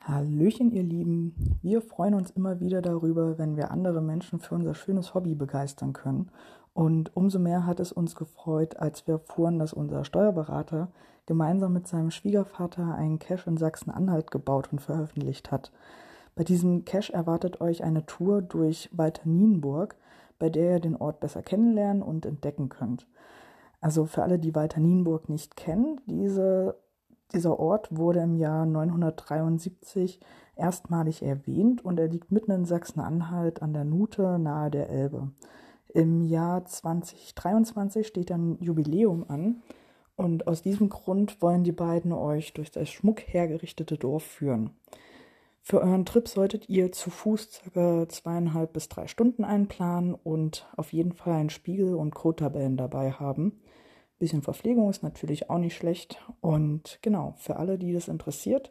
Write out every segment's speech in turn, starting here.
Hallöchen, ihr Lieben. Wir freuen uns immer wieder darüber, wenn wir andere Menschen für unser schönes Hobby begeistern können. Und umso mehr hat es uns gefreut, als wir erfuhren, dass unser Steuerberater gemeinsam mit seinem Schwiegervater einen Cache in Sachsen-Anhalt gebaut und veröffentlicht hat. Bei diesem Cache erwartet euch eine Tour durch Walter Nienburg, bei der ihr den Ort besser kennenlernen und entdecken könnt. Also für alle, die Walter Nienburg nicht kennen, diese dieser Ort wurde im Jahr 973 erstmalig erwähnt und er liegt mitten in Sachsen-Anhalt an der Nute nahe der Elbe. Im Jahr 2023 steht ein Jubiläum an und aus diesem Grund wollen die beiden euch durch das Schmuck hergerichtete Dorf führen. Für euren Trip solltet ihr zu Fuß ca. zweieinhalb bis drei Stunden einplanen und auf jeden Fall einen Spiegel und Codetabellen dabei haben. Bisschen Verpflegung ist natürlich auch nicht schlecht. Und genau, für alle, die das interessiert,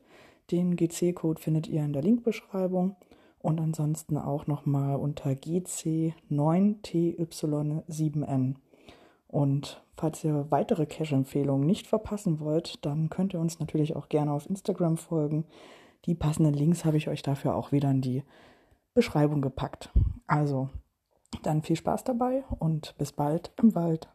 den GC-Code findet ihr in der Linkbeschreibung und ansonsten auch nochmal unter GC9TY7N. Und falls ihr weitere Cache-Empfehlungen nicht verpassen wollt, dann könnt ihr uns natürlich auch gerne auf Instagram folgen. Die passenden Links habe ich euch dafür auch wieder in die Beschreibung gepackt. Also, dann viel Spaß dabei und bis bald im Wald.